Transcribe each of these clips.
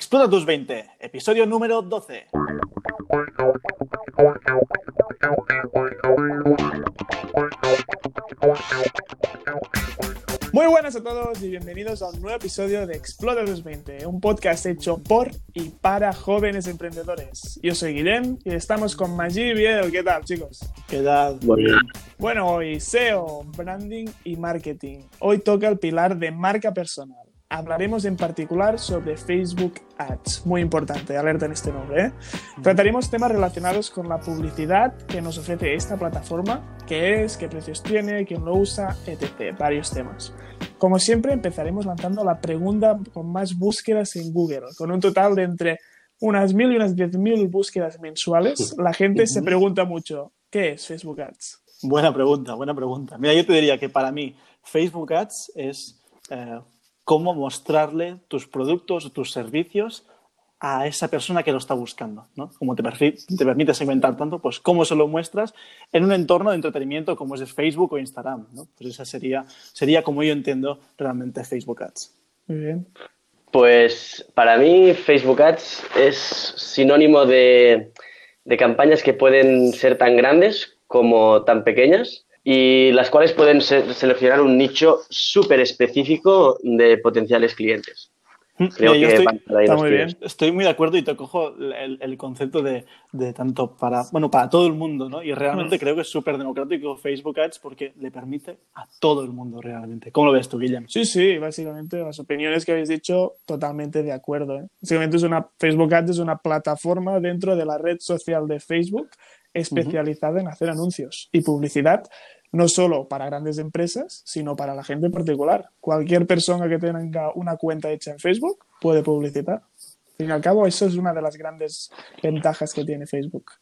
Explota tus 20, episodio número 12. Muy buenas a todos y bienvenidos a un nuevo episodio de Explota tus 20, un podcast hecho por y para jóvenes emprendedores. Yo soy Guillem y estamos con Maggi y Biel. ¿Qué tal, chicos? ¿Qué tal? Bueno, hoy SEO, branding y marketing. Hoy toca el pilar de marca personal. Hablaremos en particular sobre Facebook Ads, muy importante, alerta en este nombre. ¿eh? Trataremos temas relacionados con la publicidad que nos ofrece esta plataforma, qué es, qué precios tiene, quién lo usa, etc. Varios temas. Como siempre, empezaremos lanzando la pregunta con más búsquedas en Google, con un total de entre unas mil y unas diez mil búsquedas mensuales. La gente se pregunta mucho, ¿qué es Facebook Ads? Buena pregunta, buena pregunta. Mira, yo te diría que para mí Facebook Ads es... Eh, cómo mostrarle tus productos o tus servicios a esa persona que lo está buscando, ¿no? Como te, te, permite segmentar tanto, pues cómo se lo muestras en un entorno de entretenimiento como es Facebook o Instagram, ¿no? Pues esa sería, sería como yo entiendo realmente Facebook Ads. Muy bien. Pues para mí Facebook Ads es sinónimo de, de campañas que pueden ser tan grandes como tan pequeñas y las cuales pueden seleccionar un nicho súper específico de potenciales clientes. Mm, Creo que estoy, está muy bien. Estoy muy de acuerdo y te cojo el, concepto de, tanto para, bueno, para todo el mundo, ¿no? Y realmente mm. creo que es súper democrático Facebook Ads porque le permite a todo el mundo realmente. ¿Cómo lo ves tú, Guillem? Sí, sí, básicamente las opiniones que habéis dicho, totalmente de acuerdo. ¿eh? Básicamente es una, Facebook Ads es una plataforma dentro de la red social de Facebook especializada en hacer anuncios y publicidad, no solo para grandes empresas, sino para la gente en particular. Cualquier persona que tenga una cuenta hecha en Facebook puede publicitar. Al fin y al cabo, eso es una de las grandes ventajas que tiene Facebook.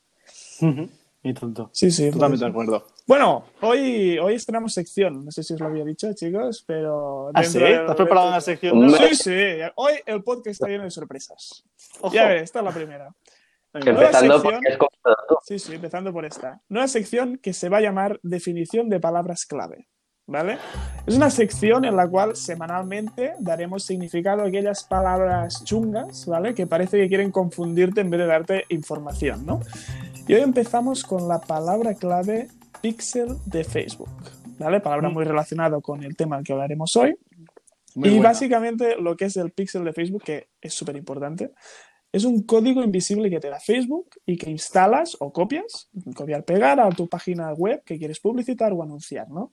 Y tonto. Sí, sí. Totalmente de acuerdo. Bueno, hoy, hoy estrenamos sección. No sé si os lo había dicho, chicos, pero. ¿Ah, sí? ¿Has preparado una sección? Sí, sí. Hoy el podcast está lleno de sorpresas. Ya ves, esta es la primera. Empezando por Sí, sí, empezando por esta. Nueva sección que se va a llamar Definición de palabras clave. ¿Vale? Es una sección en la cual semanalmente daremos significado a aquellas palabras chungas, ¿vale? Que parece que quieren confundirte en vez de darte información, ¿no? Y hoy empezamos con la palabra clave pixel de Facebook, ¿vale? Palabra mm. muy relacionada con el tema que hablaremos hoy. y básicamente lo que es el pixel de Facebook, que es súper importante, es un código invisible que te da Facebook y que instalas o copias, copiar, pegar a tu página web que quieres publicitar o anunciar, ¿no?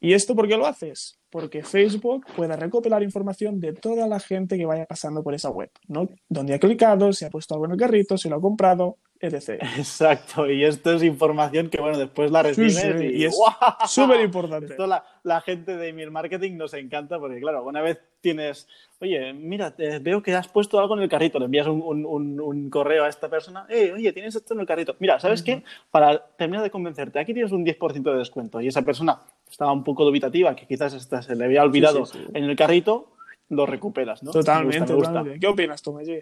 ¿Y esto por qué lo haces? Porque Facebook puede recopilar información de toda la gente que vaya pasando por esa web, ¿no? Dónde ha clicado, si ha puesto algo en el carrito, si lo ha comprado, etc. Exacto, y esto es información que, bueno, después la recibes y, es súper importante. Esto la, la, gente de email marketing nos encanta porque, claro, una vez tienes, oye, mira, veo que has puesto algo en el carrito, le envías un, un, un, correo a esta persona, eh, oye, tienes esto en el carrito. Mira, ¿sabes qué? Para terminar de convencerte, aquí tienes un 10% de descuento y esa persona estaba un poco dubitativa, que quizás se le había olvidado en el carrito, lo recuperas, ¿no? Totalmente, ¿Qué opinas tú, Maggi?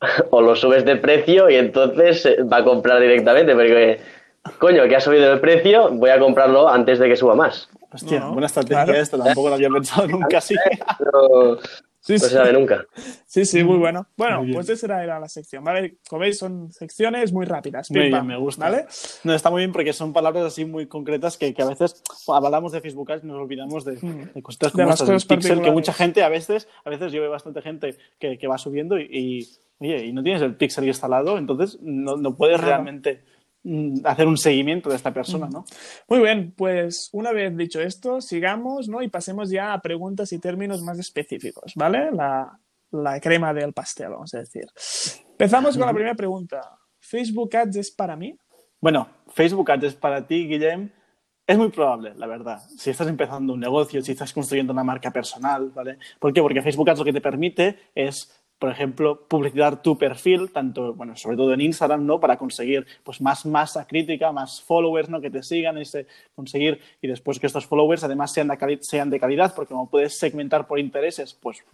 o lo subes de precio y entonces eh, va a comprar directamente, porque, coño, que ha subido el precio, voy a comprarlo antes de que suba más. Hostia, buena estrategia esto, tampoco lo había pensado nunca así. Sí, no se sabe nunca. Sí, sí, muy bueno. Bueno, pues esa era, la sección, ¿vale? Como veis, son secciones muy rápidas. Muy bien, me gusta. ¿vale? No, está muy bien porque son palabras así muy concretas que, que a veces hablamos de Facebook y nos olvidamos de, mm. de cositas como de Pixel, que mucha gente a veces, a veces yo veo bastante gente que, que va subiendo y oye, y no tienes el pixel instalado, entonces no, no puedes realmente hacer un seguimiento de esta persona, ¿no? Muy bien, pues una vez dicho esto, sigamos, ¿no? Y pasemos ya a preguntas y términos más específicos, ¿vale? La, la crema del pastel, vamos a decir. Empezamos con la primera pregunta. ¿Facebook Ads es para mí? Bueno, Facebook Ads es para ti, Guillem. Es muy probable, la verdad. Si estás empezando un negocio, si estás construyendo una marca personal, ¿vale? ¿Por qué? Porque Facebook Ads lo que te permite es por ejemplo, publicitar tu perfil, tanto, bueno, sobre todo en Instagram, ¿no? Para conseguir, pues, más masa crítica, más followers, ¿no? Que te sigan, ese, conseguir, y después que estos followers además sean de, sean de calidad, porque como puedes segmentar por intereses, pues,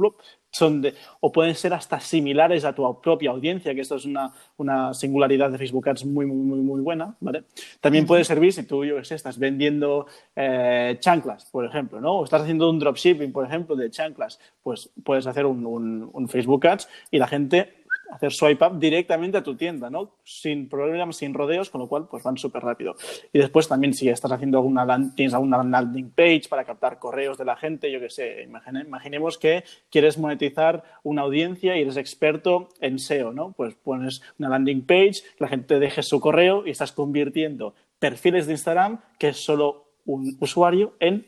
son de, o pueden ser hasta similares a tu propia audiencia, que esto es una, una singularidad de Facebook Ads muy, muy, muy, muy buena, ¿vale? También puede servir si tú, yo qué sé, estás vendiendo eh, chanclas, por ejemplo, ¿no? O estás haciendo un dropshipping, por ejemplo, de chanclas, pues puedes hacer un, un, un Facebook Ads Y la gente hacer swipe up directamente a tu tienda, ¿no? Sin problemas, sin rodeos, con lo cual pues van súper rápido. Y después también si estás haciendo alguna, tienes alguna landing page para captar correos de la gente, yo qué sé, imaginemos que quieres monetizar una audiencia y eres experto en SEO, ¿no? Pues pones una landing page, la gente deje su correo y estás convirtiendo perfiles de Instagram, que es solo un usuario, en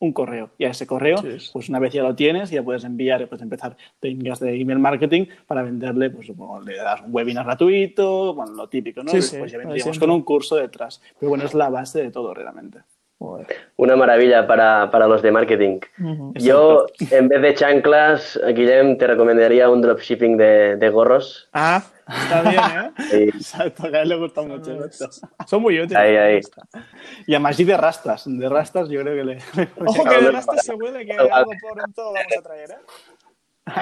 un correo. Y a ese correo, pues una vez ya lo tienes, ya puedes enviar, puedes empezar técnicas de email marketing para venderle, pues le das un webinar gratuito, bueno, lo típico, ¿no? pues ya vendríamos con un curso detrás. Pero bueno, es la base de todo realmente. Una maravilla para, para los de marketing. Yo, en vez de chanclas, Guillem, te recomendaría un dropshipping de, de gorros. Ah, está bien, ¿eh? Exacto, a él le gusta mucho esto. Son muy útiles. Ahí, ahí. Y además sí de rastas. De rastas yo creo que le... Ojo que de rastas se huele que algo pronto vamos a traer, ¿eh?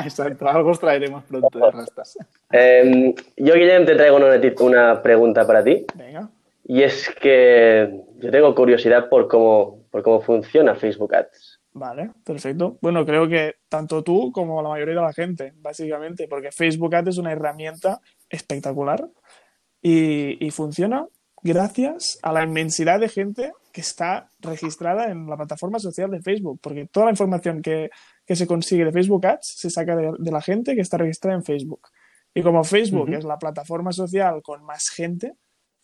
Exacto, algo os traeremos pronto de rastas. Eh, yo, Guillem, te traigo una, una pregunta para ti. Venga. Y es que yo tengo curiosidad por cómo, por cómo funciona Facebook Ads. Vale, perfecto. Bueno, creo que tanto tú como la mayoría de la gente, básicamente, porque Facebook Ads es una herramienta espectacular y, y funciona gracias a la inmensidad de gente que está registrada en la plataforma social de Facebook, porque toda la información que, que se consigue de Facebook Ads se saca de, de, la gente que está registrada en Facebook. Y como Facebook uh -huh. es la plataforma social con más gente,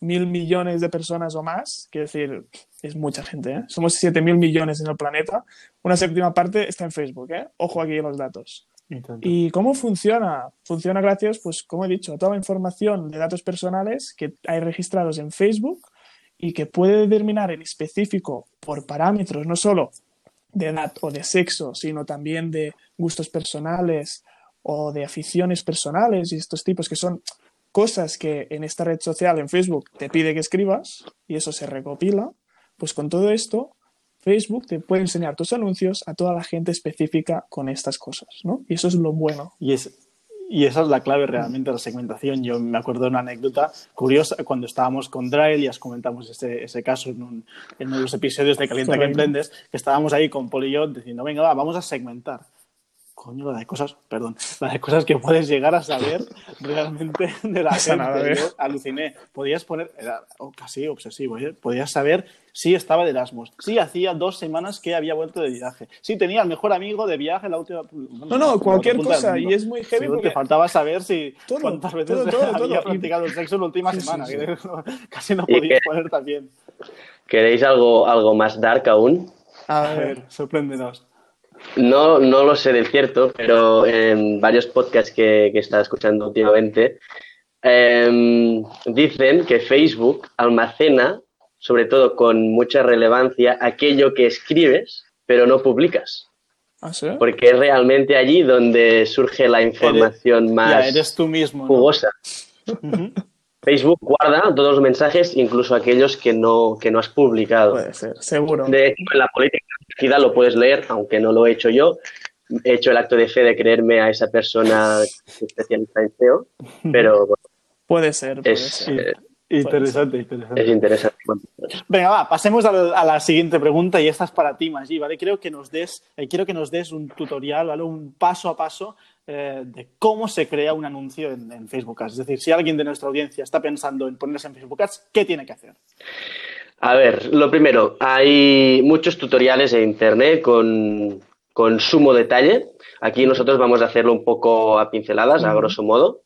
mil millones de personas o más, quiero decir, es mucha gente, ¿eh? somos siete mil millones en el planeta, una séptima parte está en Facebook, ¿eh? ojo aquí los datos. Intento. ¿Y cómo funciona? Funciona gracias, pues como he dicho, a toda la información de datos personales que hay registrados en Facebook y que puede determinar en específico por parámetros, no solo de edad o de sexo, sino también de gustos personales o de aficiones personales y estos tipos que son cosas que en esta red social, en Facebook, te pide que escribas y eso se recopila, pues con todo esto, Facebook te puede enseñar tus anuncios a toda la gente específica con estas cosas, ¿no? Y eso es lo bueno. Y, es, y esa es la clave realmente de la segmentación. Yo me acuerdo de una anécdota curiosa cuando estábamos con Drail y os comentamos ese, ese caso en, un, en uno de los episodios de Calienta que Emprendes, que estábamos ahí con Poli y yo diciendo, venga, va, vamos a segmentar coño, la de cosas, perdón, la de cosas que puedes llegar a saber realmente de la gente. Nada, Yo aluciné. Podías poner, era oh, casi obsesivo, ¿eh? podías saber si estaba de Erasmus, si hacía dos semanas que había vuelto de viaje, si tenía el mejor amigo de viaje la última. No, no, cualquier cosa, y es muy heavy. Porque... Te faltaba saber si todo, cuántas veces todo, todo, había practicado el sexo en la última sí, semana, sí, sí. que casi no podías que... poner también. ¿Queréis algo, algo más dark aún? A ver, a ver sorpréndenos. No, no lo sé del cierto, pero en varios podcasts que, que he estado escuchando últimamente eh, dicen que Facebook almacena, sobre todo con mucha relevancia, aquello que escribes, pero no publicas. ¿Ah, sí? Porque es realmente allí donde surge la información eres, más ya, eres tú mismo, jugosa. ¿no? Facebook guarda todos los mensajes, incluso aquellos que no, que no has publicado. Puede ser, seguro. De hecho, en la política lo puedes leer, aunque no lo he hecho yo. He hecho el acto de fe de creerme a esa persona especialista en SEO, pero bueno, Puede ser, puede es, ser. eh, Interesante, interesante. es interesante. Venga, va, pasemos a la, a la siguiente pregunta y esta es para ti, Maggi, ¿vale? Creo que nos des, eh, quiero que nos des un tutorial, ¿vale? Un paso a paso eh, de cómo se crea un anuncio en, en, Facebook Ads. Es decir, si alguien de nuestra audiencia está pensando en ponerse en Facebook Ads, ¿qué tiene que hacer? A ver, lo primero, hay muchos tutoriales en Internet con, con sumo detalle. Aquí nosotros vamos a hacerlo un poco a pinceladas, a grosso modo.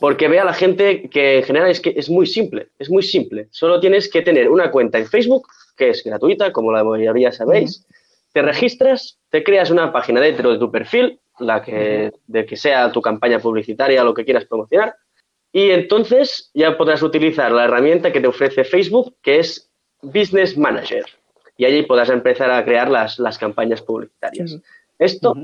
Porque vea la gente que en general es que es muy simple, es muy simple. Solo tienes que tener una cuenta en Facebook, que es gratuita, como la mayoría sabéis. Uh -huh. Te registras, te creas una página dentro de tu perfil, la que, de que sea tu campaña publicitaria, lo que quieras promocionar. Y entonces ya podrás utilizar la herramienta que te ofrece Facebook, que es Business Manager. Y allí podrás empezar a crear las, las campañas publicitarias. Uh -huh. Esto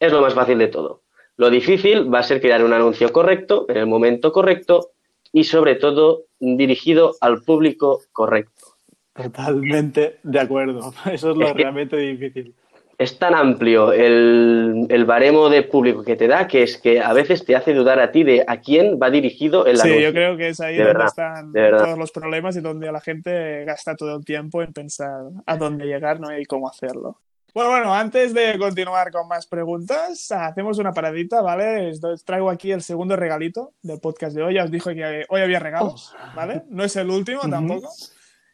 es lo más fácil de todo. Lo difícil va a ser crear un anuncio correcto, en el momento correcto y sobre todo dirigido al público correcto. Totalmente de acuerdo. Eso es lo es realmente difícil. Es tan amplio el, el, baremo de público que te da que es que a veces te hace dudar a ti de a quién va dirigido el sí, anuncio. Sí, yo creo que es ahí de donde verdad, están todos los problemas y donde la gente gasta todo el tiempo en pensar a dónde llegar ¿no? y cómo hacerlo. Bueno, bueno, antes de continuar con más preguntas, hacemos una paradita, ¿vale? Os traigo aquí el segundo regalito del podcast de hoy. Ya os dije que hoy había regalos, ¿vale? No es el último tampoco.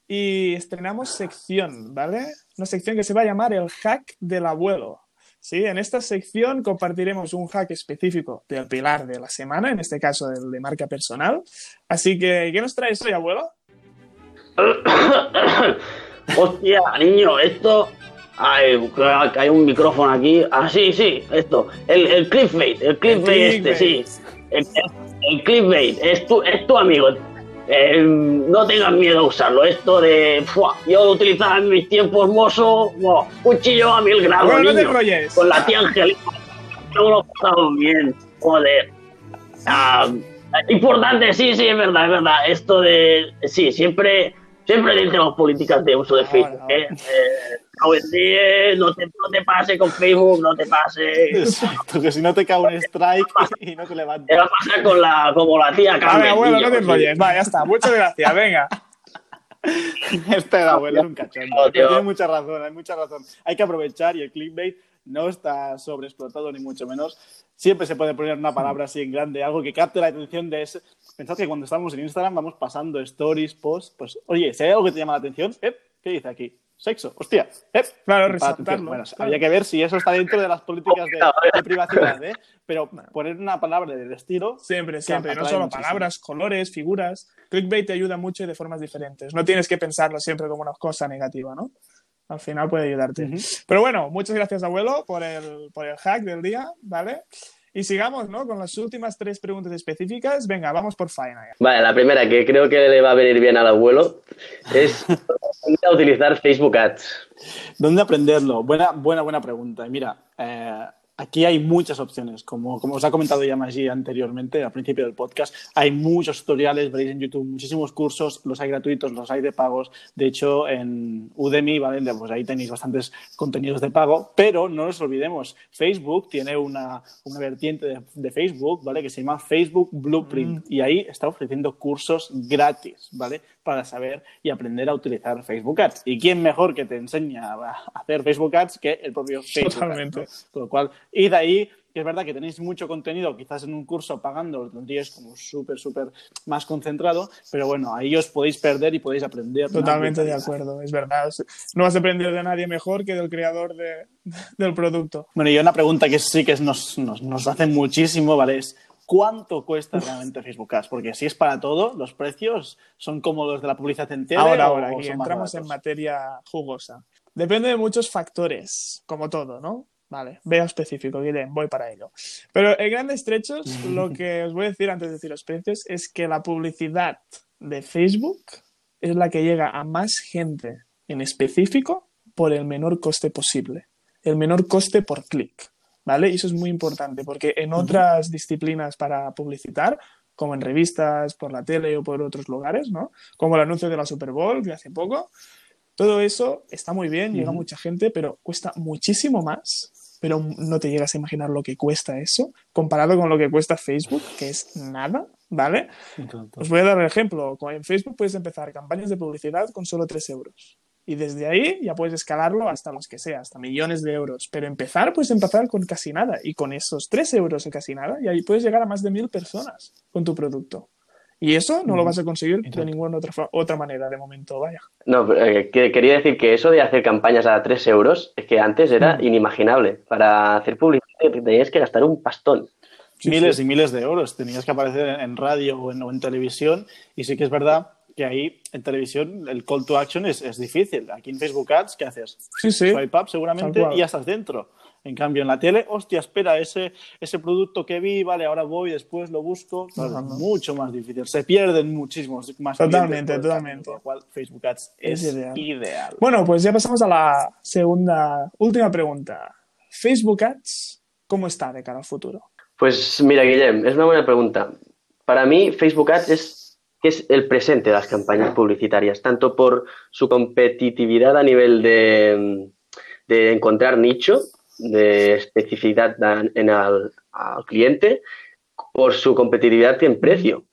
Y estrenamos sección, ¿vale? Una sección que se va a llamar el hack del abuelo. Sí, en esta sección compartiremos un hack específico del pilar de la semana, en este caso el de marca personal. Así que, ¿qué nos traes hoy, abuelo? Hostia, niño, esto hay, hay un micrófono aquí. Ah, sí, sí, esto. El, el clickbait, el clickbait este, sí. El, el, clickbait, es tu, es tu amigo. Eh, no tengas miedo a usarlo. Esto de. yo utilizaba en mis tiempos mozo. cuchillo a mil grados. con la tía Angelina. No lo pasamos bien. Joder. Ah, importante, sí, sí, es verdad, es verdad. Esto de. Sí, siempre siempre tenemos políticas de uso de Facebook. ¿eh? Eh, no, te, no te pase con Facebook, no te pase. Exacto, que si no te cae un strike y no te levantas. Te va a pasar con la, como la tía Carmen. abuelo, no te enrolles. Va, ya está. Muchas gracias, venga. Este abuelo es un cachón. Tiene mucha razón, hay mucha razón. Hay que aprovechar y el clickbait no está sobreexplotado ni mucho menos. Siempre se puede poner una palabra así en grande, algo que capte la atención de ese. Pensad que cuando estamos en Instagram vamos pasando stories, posts, pues oye, si hay algo que te llama la atención, ¿eh? ¿qué dice aquí? Sexo, hostia. ¿eh? Claro, resaltarlo. Bueno, habría que ver si eso está dentro de las políticas de, privacidad, ¿eh? Pero poner una palabra del estilo. Siempre, siempre. No solo palabras, colores, figuras. Clickbait te ayuda mucho y de formas diferentes. No tienes que pensarlo siempre como una cosa negativa, ¿no? al final puede ayudarte. Pero bueno, muchas gracias, abuelo, por el, por el hack del día, ¿vale? Y sigamos, ¿no? Con las últimas tres preguntas específicas. Venga, vamos por faena. Vale, la primera, que creo que le va a venir bien al abuelo, es utilizar Facebook Ads. ¿Dónde aprenderlo? Buena, buena, buena pregunta. Mira, eh, Aquí hay muchas opciones, como, como os ha comentado ya Maggi anteriormente, al principio del podcast. Hay muchos tutoriales, veréis en YouTube muchísimos cursos, los hay gratuitos, los hay de pagos. De hecho, en Udemy, ¿vale? Pues ahí tenéis bastantes contenidos de pago, pero no nos olvidemos, Facebook tiene una, una vertiente de, Facebook, ¿vale? Que se llama Facebook Blueprint mm. y ahí está ofreciendo cursos gratis, ¿vale? Para saber y aprender a utilizar Facebook Ads. ¿Y quién mejor que te enseña a hacer Facebook Ads que el propio Facebook? Totalmente. Con lo cual, y de ahí, que es verdad que tenéis mucho contenido, quizás en un curso pagando lo tendríais como súper, súper más concentrado, pero bueno, ahí os podéis perder y podéis aprender. Totalmente de acuerdo, es verdad. No vas a aprender de nadie mejor que del creador de, del producto. Bueno, y una pregunta que sí que nos, nos, nos hace muchísimo, ¿vale? Es, ¿cuánto cuesta realmente Facebook Ads? Porque si es para todo, los precios son como los de la publicidad entera. Ahora, ahora, aquí entramos en materia jugosa. Depende de muchos factores, como todo, ¿no? Vale, veo específico, Guillem, voy para ello. Pero en grandes trechos, lo que os voy a decir antes de decir los precios es que la publicidad de Facebook es la que llega a más gente en específico por el menor coste posible. El menor coste por clic. ¿Vale? Y eso es muy importante porque en otras disciplinas para publicitar, como en revistas, por la tele o por otros lugares, ¿no? Como el anuncio de la Super Bowl de hace poco, todo eso está muy bien, llega mucha gente, pero cuesta muchísimo más pero no te llegas a imaginar lo que cuesta eso comparado con lo que cuesta Facebook, que es nada, ¿vale? Os voy a dar un ejemplo. En Facebook puedes empezar campañas de publicidad con solo 3 euros. Y desde ahí ya puedes escalarlo hasta los que sea, hasta millones de euros. Pero empezar, puedes empezar con casi nada. Y con esos 3 euros o casi nada, y ahí puedes llegar a más de mil personas con tu producto. Y eso no lo vas a conseguir de ninguna otra, otra manera de momento, vaya. No, eh, quería decir que eso de hacer campañas a 3 euros es que antes era inimaginable. Para hacer publicidad tenías que gastar un pastón. miles y miles de euros. Tenías que aparecer en radio o en, televisión. Y sí que es verdad que ahí en televisión el call to action es, es difícil. Aquí en Facebook Ads, ¿qué haces? Sí, sí. Swipe up seguramente y ya estás dentro. En cambio, en la tele, hostia, espera, ese, ese producto que vi, vale, ahora voy, después lo busco. mucho más difícil. Se pierden muchísimos más Totalmente, totalmente. Con cual, Facebook Ads es, ideal. Bueno, pues ya pasamos a la segunda, última pregunta. ¿Facebook Ads cómo está de cara al futuro? Pues mira, Guillem, es una buena pregunta. Para mí, Facebook Ads es, es el presente de las campañas publicitarias, tanto por su competitividad a nivel de, de encontrar nicho, de especificidad en al, cliente por su competitividad en precio.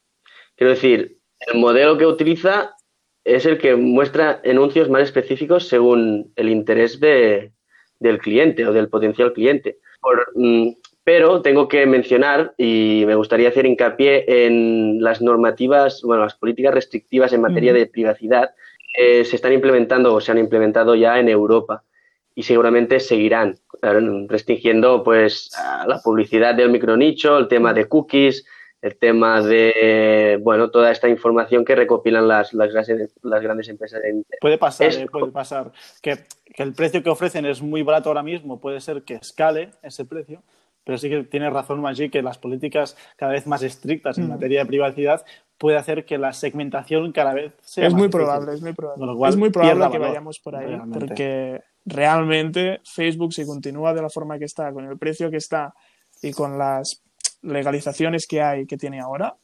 Quiero decir, el modelo que utiliza es el que muestra anuncios más específicos según el interés de, del cliente o del potencial cliente. Mm, pero tengo que mencionar y me gustaría hacer hincapié en las normativas, bueno, las políticas restrictivas en materia de privacidad que se están implementando o se han implementado ya en Europa y seguramente seguirán restringiendo pues la publicidad del micronicho, el tema de cookies, el tema de, bueno, toda esta información que recopilan las, las, grandes empresas. Puede pasar, eh, puede pasar. Que, el precio que ofrecen es muy barato ahora mismo, puede ser que escale ese precio, pero sí que tiene razón Maggi que las políticas cada vez más estrictas en mm. materia de privacidad puede hacer que la segmentación cada vez sea es muy probable es muy probable es muy probable que vayamos por ahí porque realmente Facebook si continúa de la forma que está con el precio que está y con las legalizaciones que hay, que tiene ahora,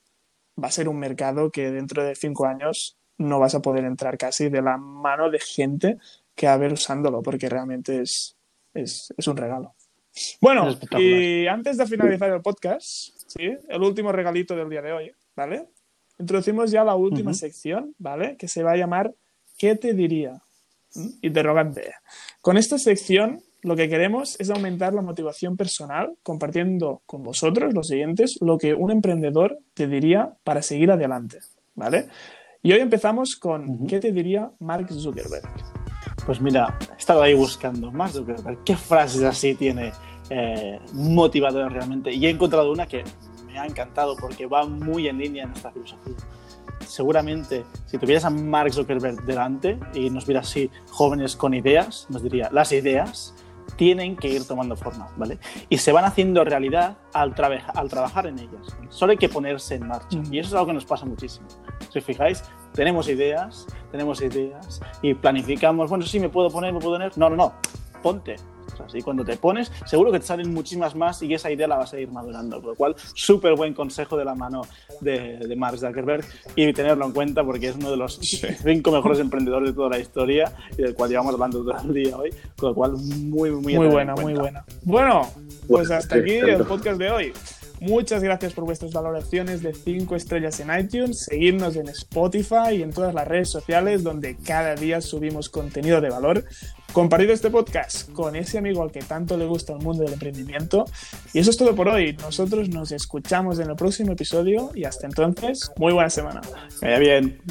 va a ser un mercado que dentro de cinco años no vas a poder entrar casi de la mano de gente que va a ver usándolo, porque realmente es, es, un regalo. Bueno, y antes de finalizar el podcast, ¿sí? el último regalito del día de hoy, ¿vale? Introducimos ya la última sección, ¿vale? Que se va a llamar ¿Qué te diría? Interrogante. Con esta sección lo que queremos es aumentar la motivación personal compartiendo con vosotros, los siguientes, lo que un emprendedor te diría para seguir adelante, ¿vale? Y hoy empezamos con ¿qué te diría Mark Zuckerberg? Pues mira, he estado ahí buscando Mark Zuckerberg, qué frases así tiene eh, motivadoras realmente y he encontrado una que me ha encantado porque va muy en línea en esta filosofía seguramente si tuvieras a Mark Zuckerberg delante y nos vieras así jóvenes con ideas, nos diría, las ideas tienen que ir tomando forma, ¿vale? Y se van haciendo realidad al, al trabajar en ellas. Solo hay que ponerse en marcha. Y eso es algo que nos pasa muchísimo. Si os fijáis, tenemos ideas, tenemos ideas y planificamos, bueno, sí, me puedo poner, me puedo poner. No, no, no, ponte, y cuando te pones, seguro que te salen muchísimas más y esa idea la vas a ir madurando. Por lo cual, súper buen consejo de la mano de, de Mark Zuckerberg y tenerlo en cuenta porque es uno de los cinco mejores emprendedores de toda la historia y del cual llevamos hablando todo el día hoy. Con lo cual, muy, muy, muy buena, muy buena. Bueno, pues hasta aquí el podcast de hoy. Muchas gracias por vuestras valoraciones de 5 estrellas en iTunes, seguirnos en Spotify y en todas las redes sociales donde cada día subimos contenido de valor. Compartid este podcast con ese amigo al que tanto le gusta el mundo del emprendimiento. Y eso es todo por hoy. Nosotros nos escuchamos en el próximo episodio y hasta entonces, muy buena semana. Vaya bien.